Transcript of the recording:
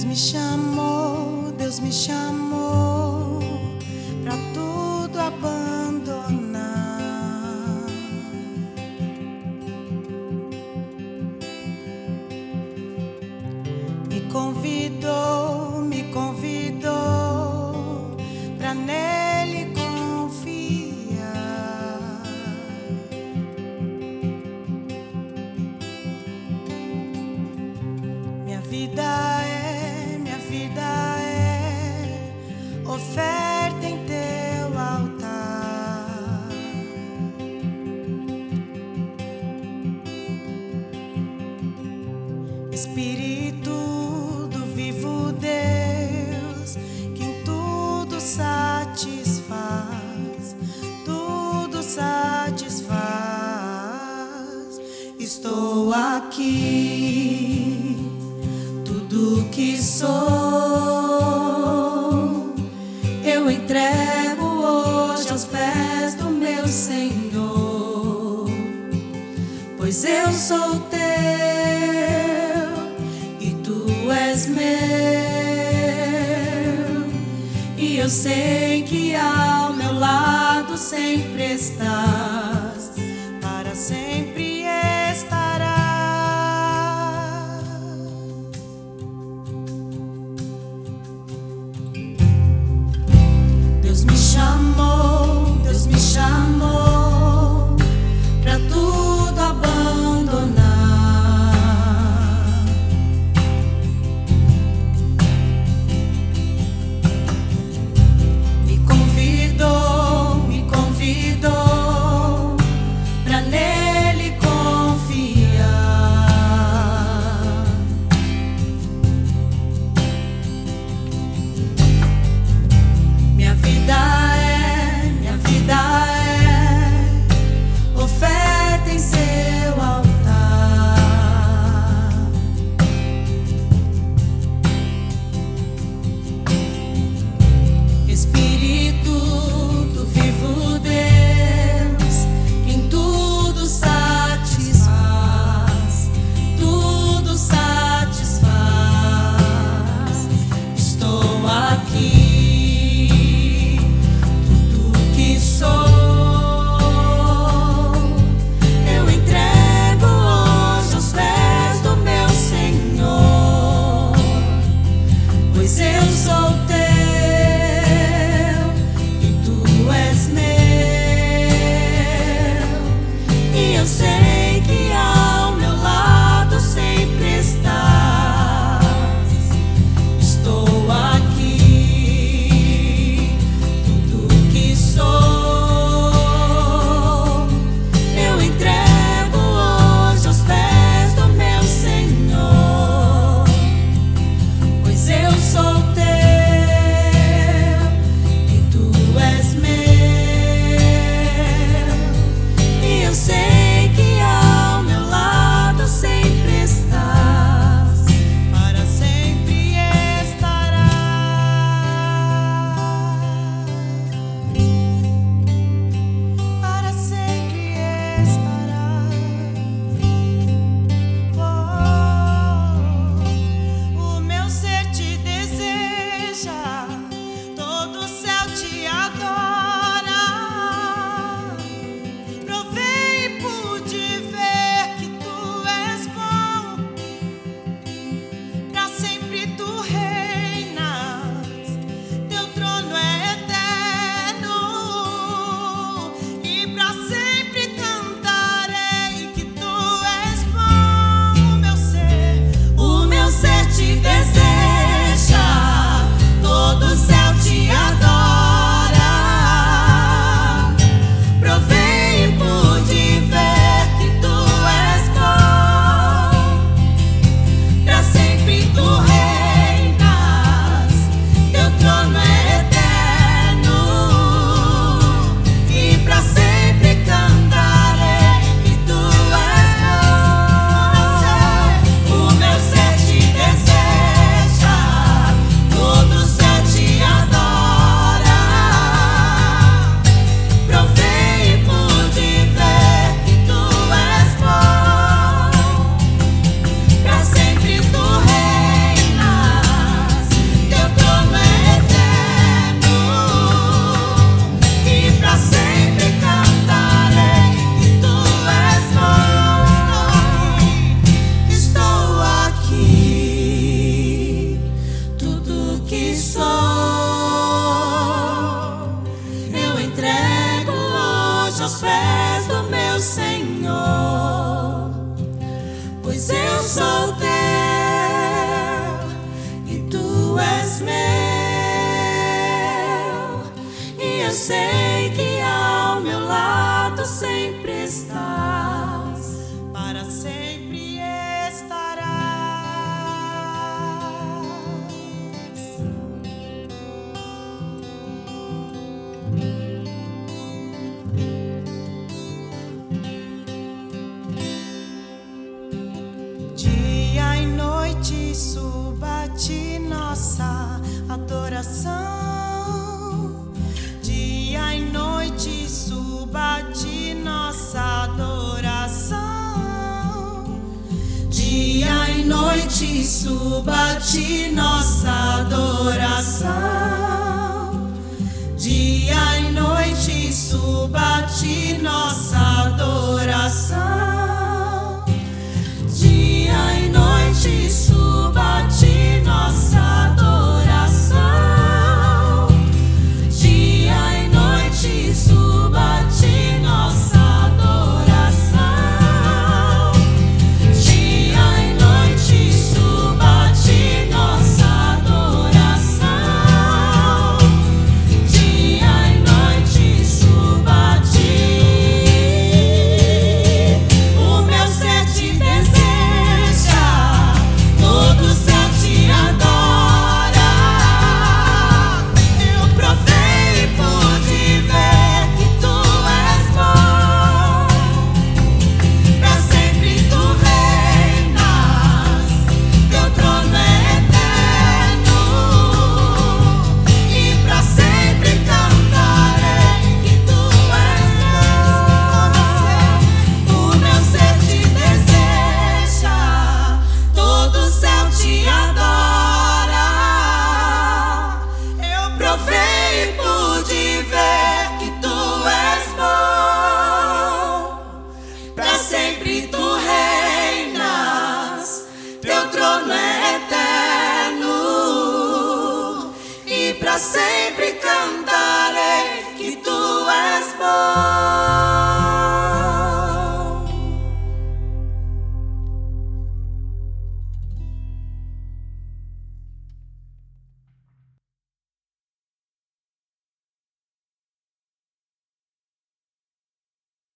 Deus me chamou, Deus me chamou pra tudo abandonar. Me convidou, me convidou pra nele oferta em teu altar. Espírito do vivo Deus, que em tudo satisfaz, tudo satisfaz. Estou aqui, e eu sei que ao meu lado sempre estás, para sempre Tu és meu, e eu sei que ao meu lado sempre estás para sempre. coração. Dia e noite suba de nossa adoração. Dia e noite suba de nossa adoração.